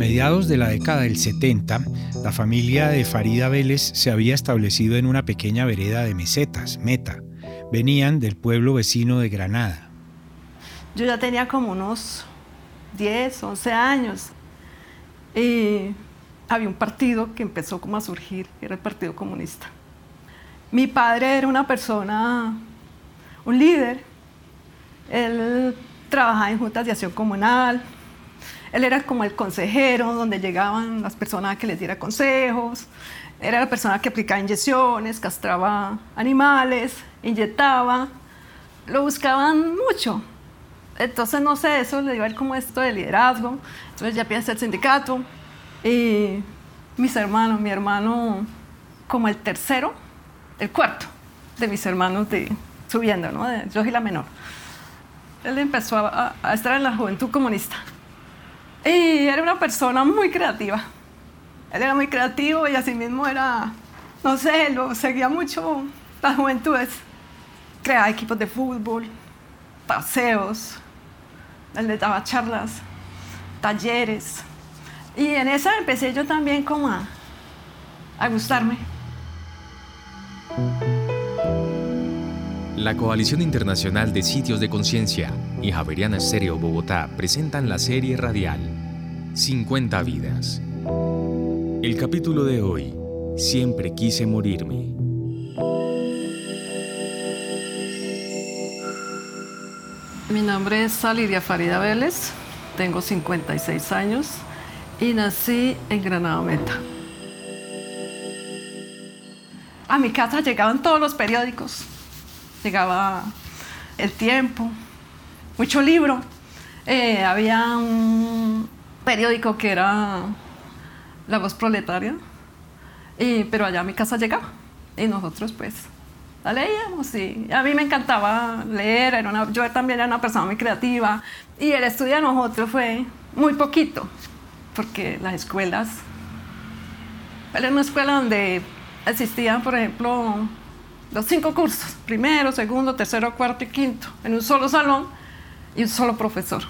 Mediados de la década del 70, la familia de Farida Vélez se había establecido en una pequeña vereda de mesetas, Meta. Venían del pueblo vecino de Granada. Yo ya tenía como unos 10, 11 años. Y había un partido que empezó como a surgir, era el Partido Comunista. Mi padre era una persona, un líder. Él trabajaba en juntas de acción comunal. Él era como el consejero donde llegaban las personas que les diera consejos. Era la persona que aplicaba inyecciones, castraba animales, inyectaba. Lo buscaban mucho. Entonces, no sé, eso le dio a él como esto de liderazgo. Entonces ya piensa el sindicato. Y mis hermanos, mi hermano como el tercero, el cuarto de mis hermanos de, subiendo, ¿no? yo y la menor. Él empezó a, a estar en la juventud comunista. Y era una persona muy creativa. Él era muy creativo y así mismo era, no sé, lo seguía mucho las juventudes. Creaba equipos de fútbol, paseos, él le daba charlas, talleres. Y en esa empecé yo también como a gustarme. La Coalición Internacional de Sitios de Conciencia y Javeriana Estéreo Bogotá presentan la serie radial 50 vidas. El capítulo de hoy, Siempre quise morirme. Mi nombre es Saliria Farida Vélez, tengo 56 años y nací en Granada Meta. A mi casa llegaban todos los periódicos, llegaba El Tiempo, mucho libro. Eh, había un periódico que era La Voz Proletaria, pero allá a mi casa llegaba y nosotros pues la leíamos y a mí me encantaba leer, era una, yo también era una persona muy creativa y el estudio de nosotros fue muy poquito, porque las escuelas, era una escuela donde existían, por ejemplo, los cinco cursos, primero, segundo, tercero, cuarto y quinto, en un solo salón y un solo profesor.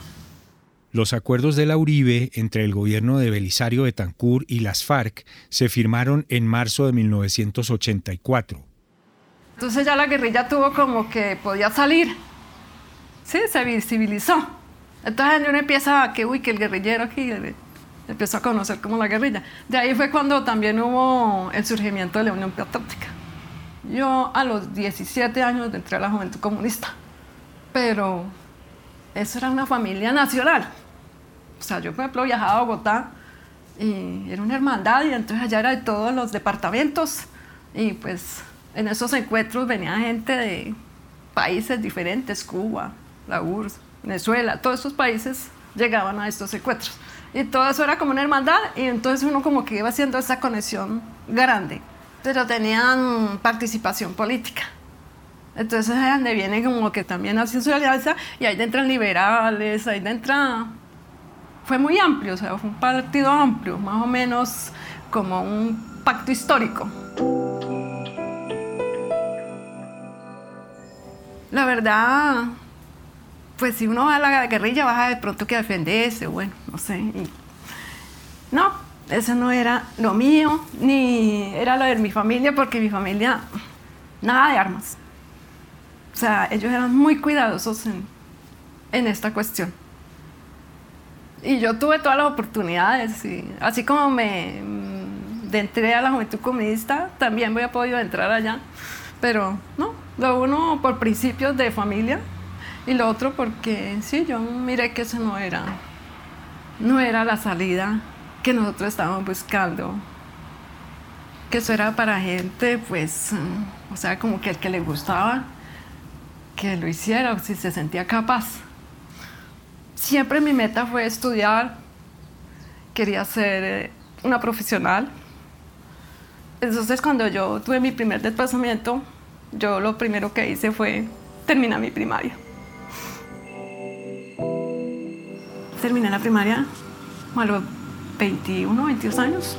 Los acuerdos de la Uribe entre el gobierno de Belisario Betancur y las FARC se firmaron en marzo de 1984. Entonces ya la guerrilla tuvo como que podía salir. Sí, se visibilizó. Entonces uno empieza a que, uy, que el guerrillero aquí, empezó a conocer como la guerrilla. De ahí fue cuando también hubo el surgimiento de la Unión Patriótica. Yo a los 17 años entré a la Juventud Comunista, pero eso era una familia nacional. O sea, yo, por ejemplo, viajaba a Bogotá y era una hermandad y entonces allá era de todos los departamentos y pues en esos encuentros venía gente de países diferentes, Cuba, la URSS, Venezuela, todos esos países llegaban a estos encuentros. Y todo eso era como una hermandad y entonces uno como que iba haciendo esa conexión grande. Pero tenían participación política. Entonces es donde viene como que también hacen su alianza y ahí entran liberales, ahí entra... Fue muy amplio, o sea, fue un partido amplio, más o menos como un pacto histórico. La verdad, pues si uno va a la guerrilla, vas a de pronto que defenderse, bueno, no sé. no, eso no era lo mío, ni era lo de mi familia, porque mi familia, nada de armas. O sea, ellos eran muy cuidadosos en, en esta cuestión. Y yo tuve todas las oportunidades, y así como me de entré a la juventud comunista, también voy a podido entrar allá. Pero no, lo uno por principios de familia y lo otro porque sí, yo miré que eso no era, no era la salida que nosotros estábamos buscando. Que eso era para gente, pues, o sea, como que el que le gustaba, que lo hiciera, si se sentía capaz. Siempre mi meta fue estudiar, quería ser eh, una profesional. Entonces, cuando yo tuve mi primer desplazamiento, yo lo primero que hice fue terminar mi primaria. Terminé la primaria a 21, 22 años.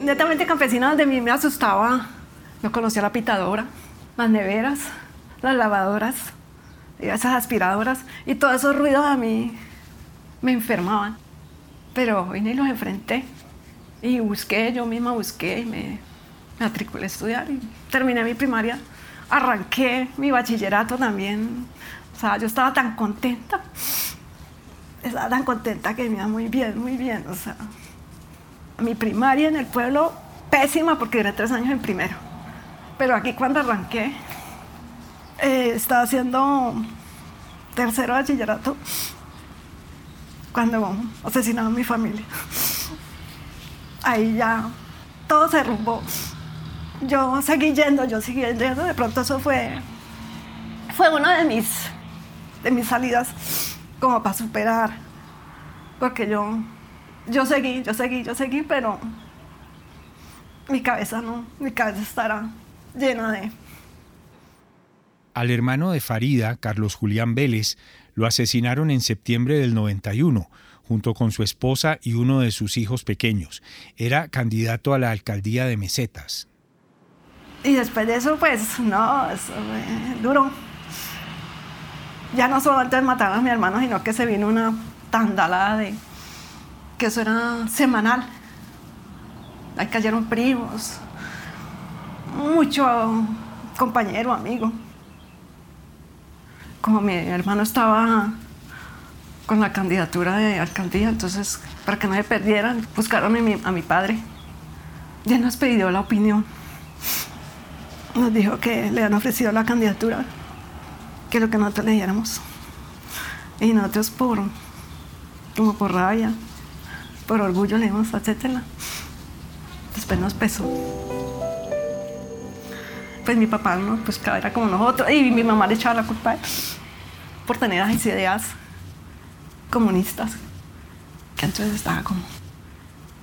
Netamente campesina donde mí me asustaba. Yo conocía la pitadora, las neveras, las lavadoras, esas aspiradoras y todos esos ruidos a mí me enfermaban. Pero vine y los enfrenté y busqué, yo misma busqué y me matriculé a estudiar y terminé mi primaria. Arranqué mi bachillerato también. O sea, yo estaba tan contenta. Estaba tan contenta que me iba muy bien, muy bien. O sea, mi primaria en el pueblo, pésima porque duré tres años en primero. Pero aquí cuando arranqué, eh, estaba haciendo tercero bachillerato cuando asesinaron a mi familia. Ahí ya todo se derrumbó. Yo seguí yendo, yo seguí yendo. De pronto eso fue, fue una de mis, de mis salidas como para superar. Porque yo, yo seguí, yo seguí, yo seguí, pero mi cabeza no, mi cabeza estará llena de... Al hermano de Farida, Carlos Julián Vélez, lo asesinaron en septiembre del 91, junto con su esposa y uno de sus hijos pequeños. Era candidato a la alcaldía de Mesetas. Y después de eso, pues, no, eso fue duro. Ya no solo antes mataron a mi hermano, sino que se vino una tandalada de que eso era semanal. Ahí cayeron primos, mucho compañero, amigo como mi hermano estaba con la candidatura de alcaldía, entonces para que no me perdieran, buscaron a mi, a mi padre. Ya nos pidió la opinión. Nos dijo que le han ofrecido la candidatura, que lo que nosotros le diéramos. Y nosotros por, como por rabia, por orgullo le dimos, etcétera. Después nos pesó pues mi papá no, pues era como nosotros y mi mamá le echaba la culpa por tener esas ideas comunistas que entonces estaba como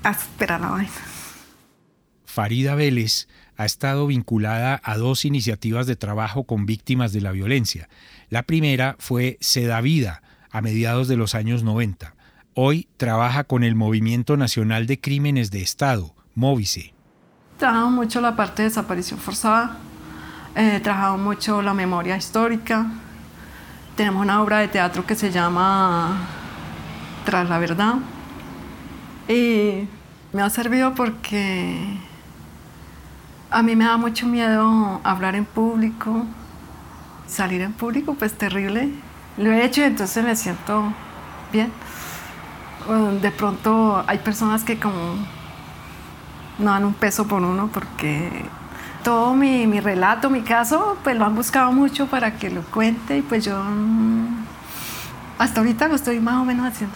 a esperar la vaina. Farida Vélez ha estado vinculada a dos iniciativas de trabajo con víctimas de la violencia. La primera fue Seda Vida, a mediados de los años 90. Hoy trabaja con el Movimiento Nacional de Crímenes de Estado, Móvice. Trabajo mucho la parte de desaparición forzada, He trabajado mucho la memoria histórica. Tenemos una obra de teatro que se llama Tras la Verdad. Y me ha servido porque a mí me da mucho miedo hablar en público, salir en público, pues terrible. Lo he hecho y entonces me siento bien. De pronto hay personas que como no dan un peso por uno porque todo mi, mi, relato, mi caso, pues lo han buscado mucho para que lo cuente y pues yo mm, hasta ahorita lo estoy más o menos haciendo.